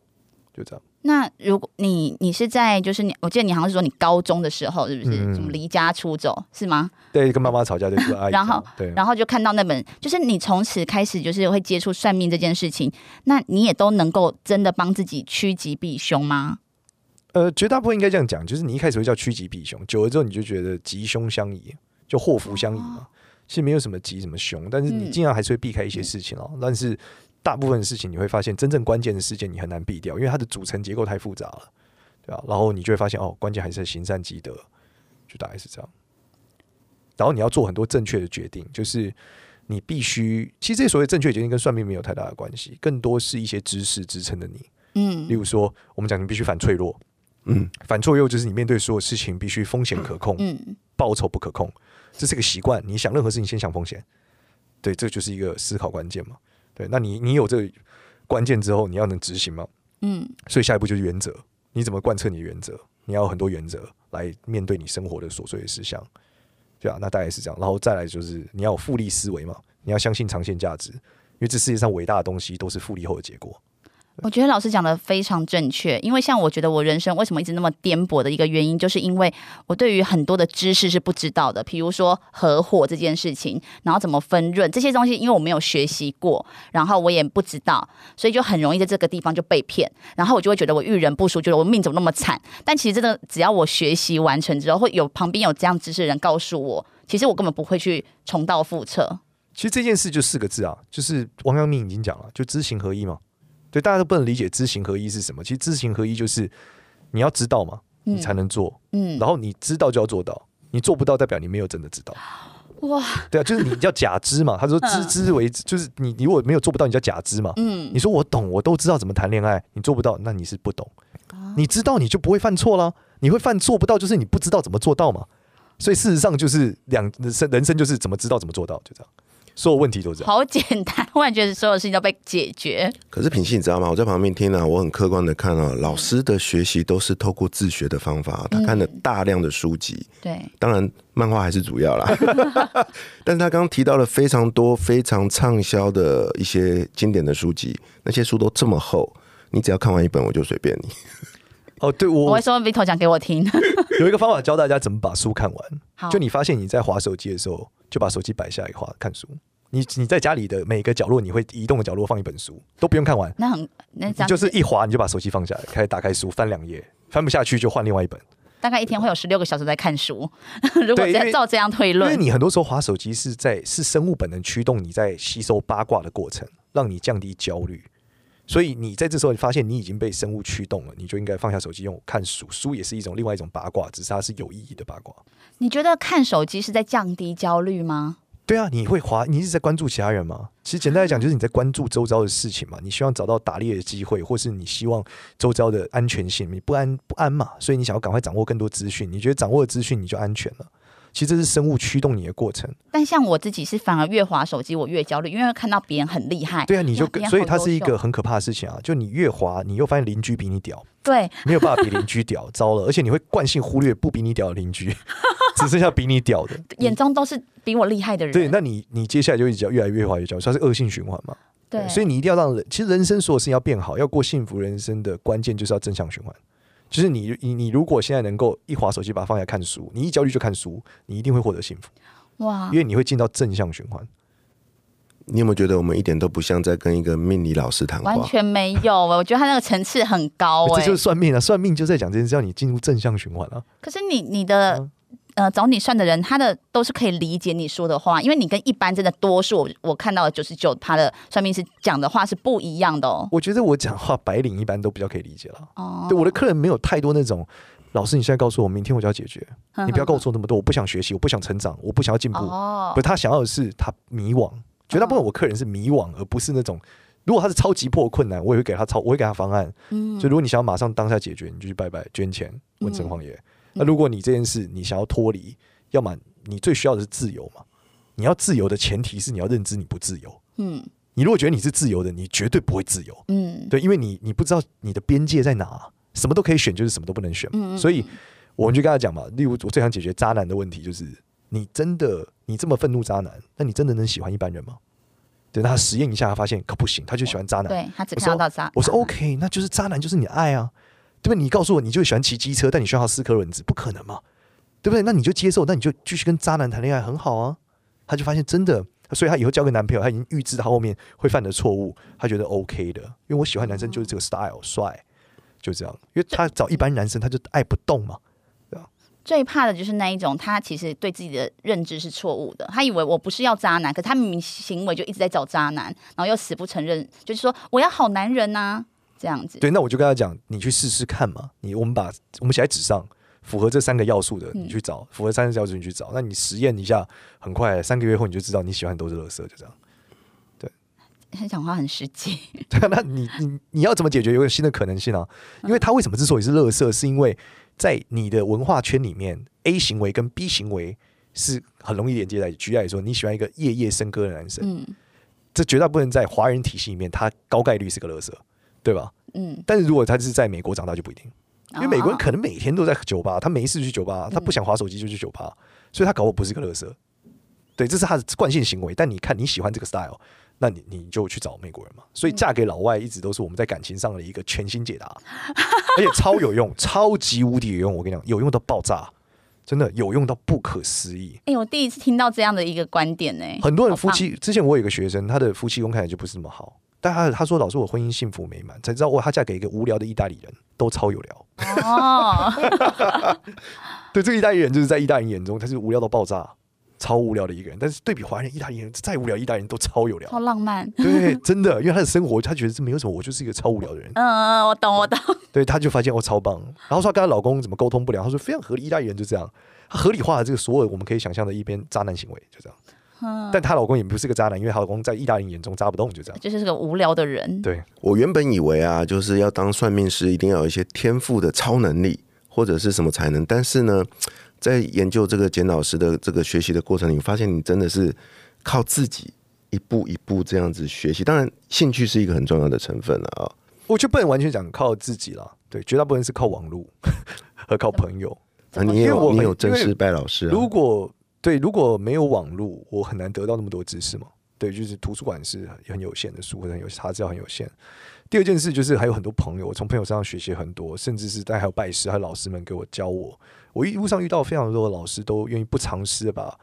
就这样。那如果你你是在就是你，我记得你好像是说你高中的时候是不是？嗯什么离家出走是吗？对，跟妈妈吵架对跟阿姨然后对，然后就看到那本，就是你从此开始就是会接触算命这件事情，那你也都能够真的帮自己趋吉避凶吗？呃，绝大部分应该这样讲，就是你一开始会叫趋吉避凶，久了之后你就觉得吉凶相宜，就祸福相宜嘛。其实没有什么吉什么凶，但是你嗯尽量还是会避开一些事情哦。但是大部分的事情你会发现，真正关键的事件你很难避掉，因为它的组成结构太复杂了，对吧、然后你就会发现哦，关键还是在行善积德，就大概是这样。然后你要做很多正确的决定，就是你必须，其实这些所谓正确决定跟算命没有太大的关系，更多是一些知识支撑的你。嗯例如说，我们讲你必须反脆弱，嗯，反作用就是你面对所有事情必须风险可控，嗯报酬不可控，这是个习惯。你想任何事情先想风险，对，这就是一个思考关键嘛。对，那你你有这个关键之后，你要能执行嘛。嗯所以下一步就是原则，你怎么贯彻你的原则？你要有很多原则来面对你生活的琐碎的事项，对啊，那大概是这样。然后再来就是你要有复利思维嘛，你要相信长线价值，因为这世界上伟大的东西都是复利后的结果。我觉得老师讲的非常正确，因为像我觉得我人生为什么一直那么颠簸的一个原因，就是因为我对于很多的知识是不知道的，比如说合伙这件事情，然后怎么分润这些东西，因为我没有学习过，然后我也不知道，所以就很容易在这个地方就被骗，然后我就会觉得我遇人不淑，觉得我命怎么那么惨。但其实真的，只要我学习完成之后，会有旁边有这样知识的人告诉我，其实我根本不会去重蹈覆辙。其实这件事就四个字啊，就是王阳明已经讲了，就知行合一嘛。对，大家都不能理解知行合一是什么。其实知行合一就是你要知道嘛，你才能做，嗯然后你知道就要做到，你做不到代表你没有真的知道。哇，对啊，就是你叫假知嘛。他说知嗯之为知，就是你你如果没有做不到，你叫假知嘛。嗯你说我懂，我都知道怎么谈恋爱，你做不到，那你是不懂。哦你知道你就不会犯错啦，你会犯做不到，就是你不知道怎么做到嘛。所以事实上就是两人生人生就是怎么知道怎么做到，就这样，所有问题都这样。好简单，我感觉得所有事情都被解决。可是品信你知道吗？我在旁边听啊，我很客观的看啊，老师的学习都是透过自学的方法，他看了大量的书籍，对，当然漫画还是主要啦。但是他刚刚提到了非常多非常畅销的一些经典的书籍，那些书都这么厚，你只要看完一本，我就随便你。哦，对我我会说 Vito 讲给我听。有一个方法教大家怎么把书看完。好，就你发现你在划手机的时候，就把手机摆下来划看书。你你在家里的每个角落，你会移动的角落放一本书，都不用看完，那很那这你样就是一划你就把手机放下来，开始打开书翻两页，翻不下去就换另外一本。大概一天会有十六个小时在看书。如果照这样推论因为，你很多时候划手机是在是生物本能驱动你在吸收八卦的过程，让你降低焦虑。所以你在这时候发现你已经被生物驱动了，你就应该放下手机，用看书。书也是一种另外一种八卦，只是它是有意义的八卦。你觉得看手机是在降低焦虑吗？对啊，你会滑，你一直在关注其他人吗？其实简单来讲，就是你在关注周遭的事情嘛。你希望找到打猎的机会，或是你希望周遭的安全性，你不安不安嘛，所以你想要赶快掌握更多资讯。你觉得掌握了资讯你就安全了，其实这是生物驱动你的过程。但像我自己是反而越滑手机我越焦虑，因为看到别人很厉害。对啊，你就所以它是一个很可怕的事情啊。就你越滑，你又发现邻居比你屌，对没有办法比邻居屌，糟了，而且你会惯性忽略不比你屌的邻居，只剩下比你屌的。眼中都是比我厉害的人。对，那你你接下来就一直越来越滑越焦虑，它是恶性循环嘛。对，所以你一定要让人，其实人生所有事情要变好，要过幸福人生的关键就是要正向循环。就是你你你如果现在能够一划手机把它放下看书，你一焦虑就看书，你一定会获得幸福，哇因，为你会进到正向循环。你有没有觉得我们一点都不像在跟一个命理老师谈话？完全没有哎，我觉得他那个层次很高哎 这就。是算命啊，算命就在讲这件事，让你进入正向循环啊。可是你你的嗯呃找你算的人，他的都是可以理解你说的话，因为你跟一般真的多数我我看到的九十九趴的算命师讲的话是不一样的哦。我觉得我讲话白领一般都比较可以理解了。哦，对我的客人没有太多那种，老师你现在告诉我，明天我就要解决，你不要跟我说那么多，我不想学习，我不想成长，我不想要进步。哦不，，他想要的是他迷惘，绝大部分我客人是迷惘，而不是那种。如果他是超级破困难，我也会给他超，我会给他方案。嗯就如果你想要马上当下解决，你就去拜拜捐钱问城隍爷。嗯那如果你这件事你想要脱离，要么你最需要的是自由嘛。你要自由的前提是你要认知你不自由。嗯你如果觉得你是自由的，你绝对不会自由。嗯，对，因为你你不知道你的边界在哪，什么都可以选，就是什么都不能选嘛。嗯嗯所以我们就跟他讲嘛，例如我最想解决渣男的问题，就是你真的你这么愤怒渣男，那你真的能喜欢一般人吗？对，他实验一下，他发现可不行，他就喜欢渣男。对他只看到渣。我说 OK，那就是渣男就是你的爱啊，对不对？你告诉我你就喜欢骑机车，但你需要四颗轮子，不可能嘛，对不对？那你就接受，那你就继续跟渣男谈恋爱，很好啊。他就发现真的，所以他以后交个男朋友，他已经预知他后面会犯的错误，他觉得 OK 的，因为我喜欢男生就是这个 style 帅，就这样。因为他找一般男生他就爱不动嘛，最怕的就是那一种，他其实对自己的认知是错误的。他以为我不是要渣男，可他明明行为就一直在找渣男，然后又死不承认，就是说我要好男人呐、这样子。对，那我就跟他讲，你去试试看嘛。你我们把我们写在纸上，符合这三个要素的，你去找；符合三个要素你去找。那你实验一下，很快三个月后你就知道你喜欢的都是垃圾，就这样。他讲话很实际，对啊，那你你你要怎么解决？有个新的可能性啊。因为他为什么之所以是垃圾，是因为在你的文化圈里面，A 行为跟 B 行为是很容易连接在一起。举例来说，你喜欢一个夜夜笙歌的男生，嗯这绝大部分在华人体系里面，他高概率是个垃圾，对吧？嗯，但是如果他是在美国长大就不一定，因为美国人哦可能每天都在酒吧，他没事去酒吧，他不想划手机就去酒吧，所以他搞我不是个乐色。对，这是他的惯性行为。但你看你喜欢这个 style，那你你就去找美国人嘛。所以嫁给老外一直都是我们在感情上的一个全新解答，而且超有用，超级无敌有用。我跟你讲，有用到爆炸，真的有用到不可思议。哎、我第一次听到这样的一个观点呢、很多人夫妻，之前我有一个学生，他的夫妻宫看起来就不是那么好，但他他说老师我婚姻幸福美满，才知道哇，她嫁给一个无聊的意大利人，都超有聊。哦，对，这个意大利人就是在意大利人眼中他是无聊到爆炸，超无聊的一个人。但是对比华人、意大利人，再无聊，意大利人都超有聊。超浪漫。对，真的，因为他的生活，他觉得这没有什么，我就是一个超无聊的人。嗯嗯，我懂，我懂。对，他就发现我超棒。然后说跟她老公怎么沟通不了，他说非常合理，意大利人就这样，他合理化了这个所有我们可以想象的一边渣男行为，就这样。嗯，但她老公也不是个渣男，因为她老公在意大利人眼中渣不动，就这样。就是个无聊的人。对，我原本以为啊，就是要当算命师，一定要有一些天赋的超能力或者是什么才能。但是呢，在研究这个简老师的这个学习的过程里，发现你真的是靠自己一步一步这样子学习。当然，兴趣是一个很重要的成分了啊。我就不能完全讲靠自己了，对，绝大部分是靠网络和靠朋友。啊，你也有你有正因为式拜老师啊。如果对如果没有网络，我很难得到那么多知识嘛。对，就是图书馆是很有限的书，很有查资料很有限。第二件事就是还有很多朋友，我从朋友身上学习很多，甚至是但还有拜师，还有老师们给我教我。我一路上遇到非常多的老师，都愿意不藏私的把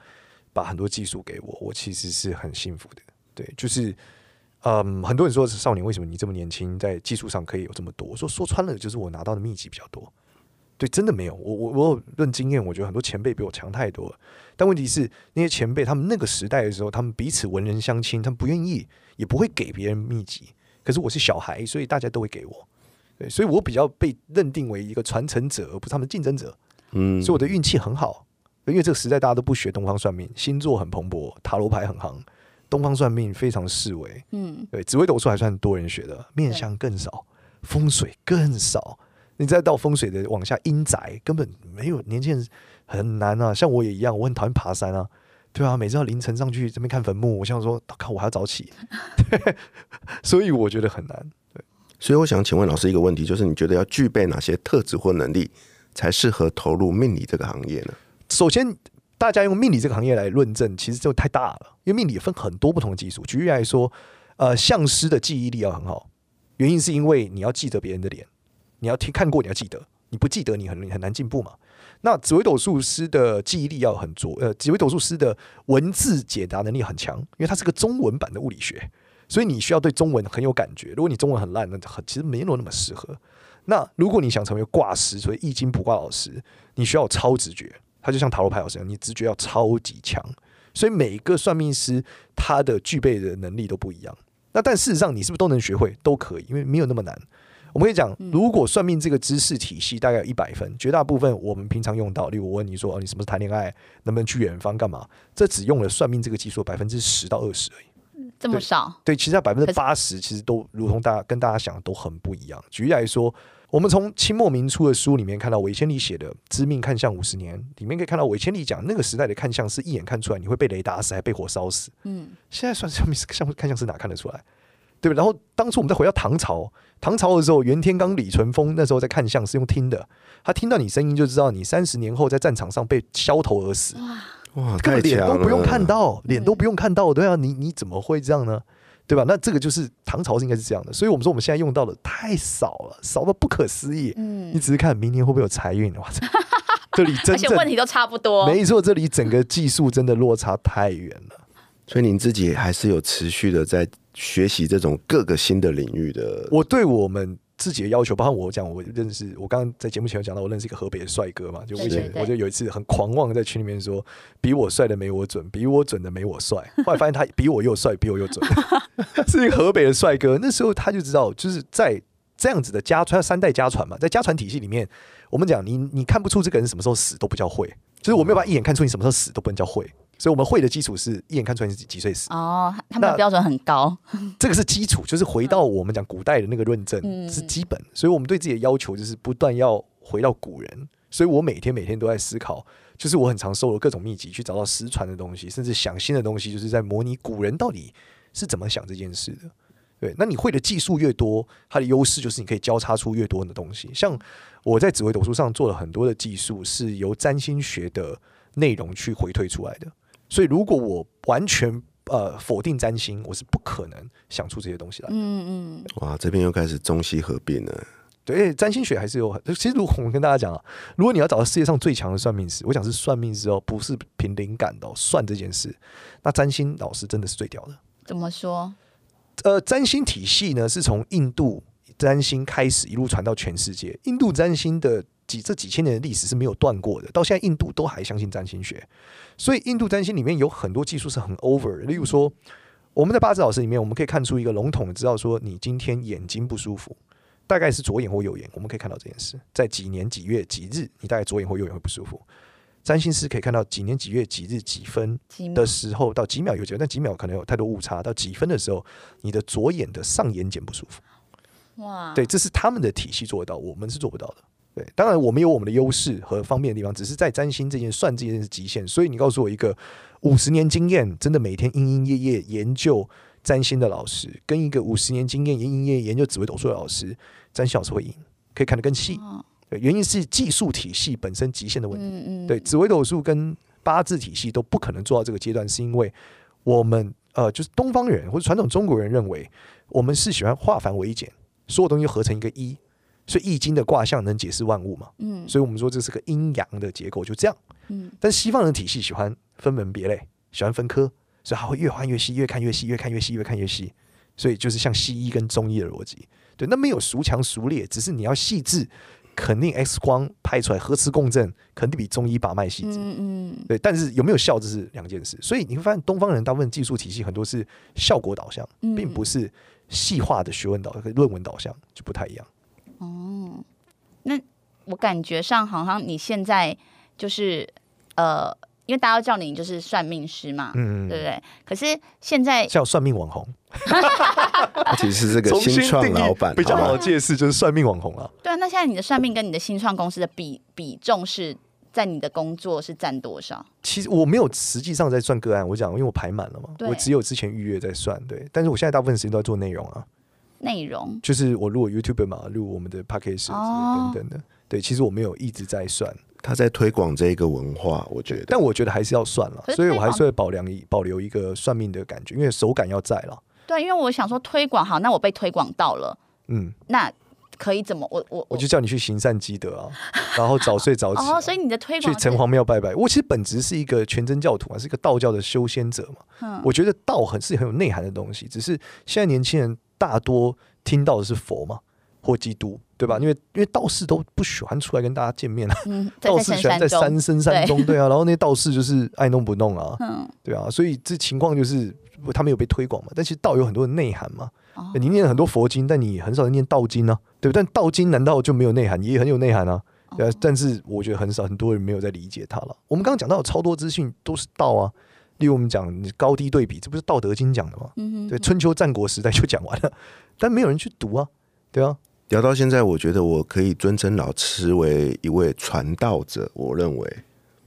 把很多技术给我，我其实是很幸福的。对，就是嗯，很多人说少年为什么你这么年轻，在技术上可以有这么多？我说说穿了，就是我拿到的秘籍比较多。对，真的没有，我我我有论经验，我觉得很多前辈比我强太多了。但问题是，那些前辈他们那个时代的时候，他们彼此文人相亲，他们不愿意，也不会给别人秘籍。可是我是小孩，所以大家都会给我。对，所以我比较被认定为一个传承者，而不是他们的竞争者。嗯，所以我的运气很好，因为这个时代大家都不学东方算命，星座很蓬勃，塔罗牌很行，东方算命非常式微。嗯，对，紫微斗数还算多人学的，面相更少，风水更少。你再到风水的往下阴宅，根本没有年轻人很难啊。像我也一样，我很讨厌爬山啊，对啊，每次要凌晨上去这边看坟墓，我想说，靠，我还要早起，对，所以我觉得很难。对所以我想请问老师一个问题，就是你觉得要具备哪些特质或能力，才适合投入命理这个行业呢？首先，大家用命理这个行业来论证，其实就太大了，因为命理分很多不同的技术。举例来说，呃，相师的记忆力要很好，原因是因为你要记得别人的脸，你要听看过，你要记得，你不记得你很你很难进步嘛。那紫微斗数师的记忆力要很足，呃，紫微斗数师的文字解答能力很强，因为它是个中文版的物理学，所以你需要对中文很有感觉。如果你中文很烂，那很其实没有那么适合。那如果你想成为卦师，所以易经卜卦老师，你需要超直觉，他就像塔罗牌老师一样，你直觉要超级强。所以每个算命师他的具备的能力都不一样。那但事实上，你是不是都能学会？都可以，因为没有那么难。我们可以讲，如果算命这个知识体系大概有一百分，绝大部分我们平常用到，例如我问你说，哦，你什么时候谈恋爱，能不能去远方干嘛？这只用了算命这个技术百分之十到二十而已。这么少，对，其实它百分之八十其实都如同大家跟大家想的都很不一样。举例来说，我们从清末明初的书里面看到韦千里写的《知命看相五十年》，里面可以看到韦千里讲那个时代的看相是一眼看出来你会被雷打死，还被火烧死。嗯，现在算上面相看相是哪看得出来？对吧？然后当初我们再回到唐朝，唐朝的时候，袁天罡、李淳风那时候在看相是用听的，他听到你声音就知道你三十年后在战场上被削头而死。哇，根本脸都不用看到，脸都不用看到，对啊，你你怎么会这样呢？对吧？那这个就是唐朝是应该是这样的，所以我们说我们现在用到的太少了，少到不可思议。嗯你只是看明年会不会有财运，哇操！这里真 而且正问题都差不多。没错，这里整个技术真的落差太远了。所以您自己还是有持续的在学习这种各个新的领域的。我对我们自己的要求，包括我讲，我认识，我刚刚在节目前有讲到，我认识一个河北的帅哥嘛，就我以前我就有一次很狂妄地在群里面说，比我帅的没我准，比我准的没我帅。后来发现他比我又帅，比我又准，是一个河北的帅哥。那时候他就知道，就是在这样子的家传三代家传嘛，在家传体系里面，我们讲你你看不出这个人什么时候死都不叫会，就是我没有办法一眼看出你什么时候死都不能叫会。所以我们会的基础是一眼看出来你是几岁死，哦，他们的标准很高。这个是基础，就是回到我们讲古代的那个论证嗯是基本，所以我们对自己的要求就是不断要回到古人。所以我每天每天都在思考，就是我很常收了各种秘籍，去找到失传的东西，甚至想新的东西，就是在模拟古人到底是怎么想这件事的。对，那你会的技术越多，它的优势就是你可以交叉出越多的东西。像我在紫微斗数上做了很多的技术，是由占星学的内容去回推出来的。所以如果我完全呃否定占星，我是不可能想出这些东西来。嗯嗯，哇，这边又开始中西合并了。对，占星学还是有很。其实如果我跟大家讲啊，如果你要找到世界上最强的算命师，我讲是算命师哦，不是凭灵感的、哦、算这件事，那占星老师真的是最屌的。怎么说？呃，占星体系呢是从印度占星开始一路传到全世界。印度占星的几这几千年的历史是没有断过的，到现在印度都还相信占星学，所以印度占星里面有很多技术是很 over 的，例如说我们在八字老师里面，我们可以看出一个笼统的知道说你今天眼睛不舒服，大概是左眼或右眼，我们可以看到这件事，在几年几月几日，你大概左眼或右眼会不舒服。占星师可以看到几年几月几日几分的时候到几秒有结，但几秒可能有太多误差，到几分的时候，你的左眼的上眼睑不舒服。哇，对，这是他们的体系做得到，我们是做不到的。对，当然我们有我们的优势和方便的地方，只是在占星这件算这件事极限。所以你告诉我一个五十年经验，真的每天兢兢业业研究占星的老师，跟一个五十年经验兢兢业业研究紫微斗数的老师，占星老师会赢，可以看得更细。哦对，原因是技术体系本身极限的问题。嗯嗯，对，紫微斗数跟八字体系都不可能做到这个阶段，是因为我们呃，就是东方人或者传统中国人认为，我们是喜欢化繁为简，所有东西合成一个一，所以易经的卦象能解释万物嘛，嗯所以我们说这是个阴阳的结构，就这样。嗯但西方人体系喜欢分门别类，喜欢分科，所以他会越换越细，越看越细，越看越细，越看越细。所以就是像西医跟中医的逻辑，对，那没有孰强孰劣，只是你要细致，肯定 X 光拍出来核磁共振肯定比中医把脉细致。嗯嗯对，但是有没有效这是两件事，所以你会发现东方人大部分技术体系很多是效果导向，嗯并不是细化的学问导论文导向，就不太一样。哦，那我感觉上好像你现在就是呃，因为大家都叫你就是算命师嘛，嗯，对不对？可是现在叫算命网红，其实是这个新新创老板，比较好的解释就是算命网红啊。对啊，那现在你的算命跟你的新创公司的比比重是在你的工作是占多少？其实我没有实际上在算个案，我讲因为我排满了嘛，我只有之前预约在算，对。但是我现在大部分时间都在做内容啊，内容就是我录我 YouTube 嘛，录我们的 Podcast 哦等等的。对，其实我没有一直在算，他在推广这个文化，我觉得。但我觉得还是要算了所以我还是会保留一保留一个算命的感觉，因为手感要在了。对，因为我想说推广好，那我被推广到了，嗯，那可以怎么？我我我就叫你去行善积德啊，然后早睡早起啊、哦，所以你的推广去城隍庙拜拜。我其实本质是一个全真教徒啊，是一个道教的修仙者嘛。嗯我觉得道很是很有内涵的东西，只是现在年轻人大多听到的是佛嘛，或基督，对吧？因为因为道士都不喜欢出来跟大家见面啊，嗯，道士喜欢在山深山中，对啊，然后那些道士就是爱弄不弄啊，嗯，对啊，所以这情况就是他没有被推广嘛。但其实道有很多的内涵嘛，哦你念了很多佛经，但你很少念道经啊，对不对？但道经难道就没有内涵？也很有内涵啊。对啊哦，但是我觉得很少很多人没有在理解它了。我们刚刚讲到的超多资讯都是道啊，例如我们讲高低对比，这不是《道德经》讲的吗？嗯哼对，春秋战国时代就讲完了，但没有人去读啊，对啊，聊到现在，我觉得我可以尊称老师为一位传道者。我认为，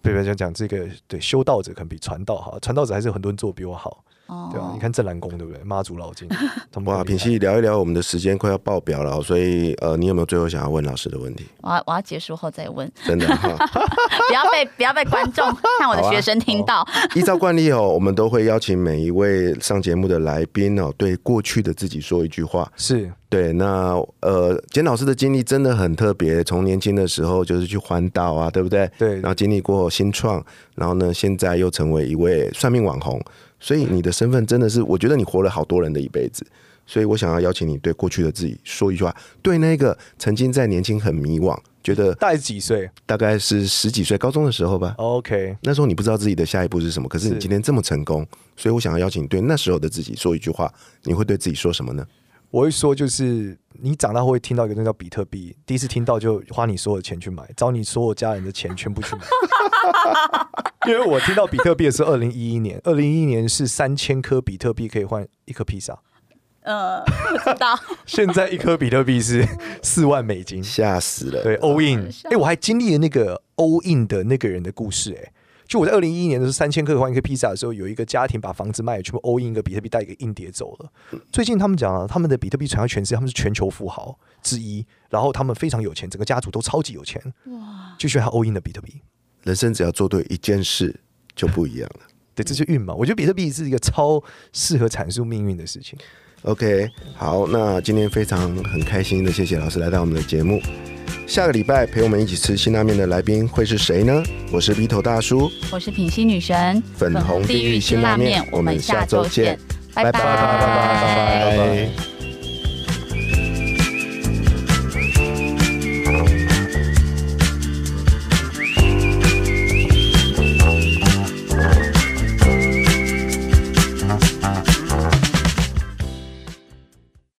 对不对？讲讲这个，对修道者可能比传道好，传道者还是有很多人做比我好，哦对啊，你看正南宫对不对？妈祖老经，他们哇，多厉害品熙聊一聊，我们的时间快要爆表了，所以呃，你有没有最后想要问老师的问题？我要我要结束后再问，真的哈，不要被不要被观众看我的学生听到。依照惯例哦，我们都会邀请每一位上节目的来宾哦，对过去的自己说一句话。是对，那呃，简老师的经历真的很特别，从年轻的时候就是去环岛啊，对不对？对然后经历过新创，然后呢，现在又成为一位算命网红，所以你的身份真的是，我觉得你活了好多人的一辈子。所以我想要邀请你对过去的自己说一句话，对那个曾经在年轻很迷惘，觉得大概几岁大概是十几岁高中的时候吧，？OK，那时候你不知道自己的下一步是什么，可是你今天这么成功，所以我想要邀请你对那时候的自己说一句话，你会对自己说什么呢？我会说，就是你长大后会听到一个东西叫比特币，第一次听到就花你所有的钱去买，找你所有家人的钱全部去买。因为我听到比特币是二零一一年，二零一一年是三千颗比特币可以换一颗披萨，呃，不知道，现在一颗比特币是四万美金。吓死了！对，all in，吓哎、我还经历了那个 all in 的那个人的故事、哎，就我在二零一一年的时候，三千克换一颗披萨的时候，有一个家庭把房子卖了，全部 all in 一个比特币带一个硬碟走了。最近他们讲啊，他们的比特币传到全世界，他们是全球富豪之一，然后他们非常有钱，整个家族都超级有钱，哇，就需要他 all in 的比特币。人生只要做对一件事就不一样了。对，这是运嘛。我觉得比特币是一个超适合阐述命运的事情。OK，好，那今天非常很开心的，谢谢老师来到我们的节目。下个礼拜陪我们一起吃辛拉面的来宾会是谁呢？我是鼻头大叔，我是品心女神，粉红地狱辛拉面，我们下周见，拜拜拜拜拜拜拜。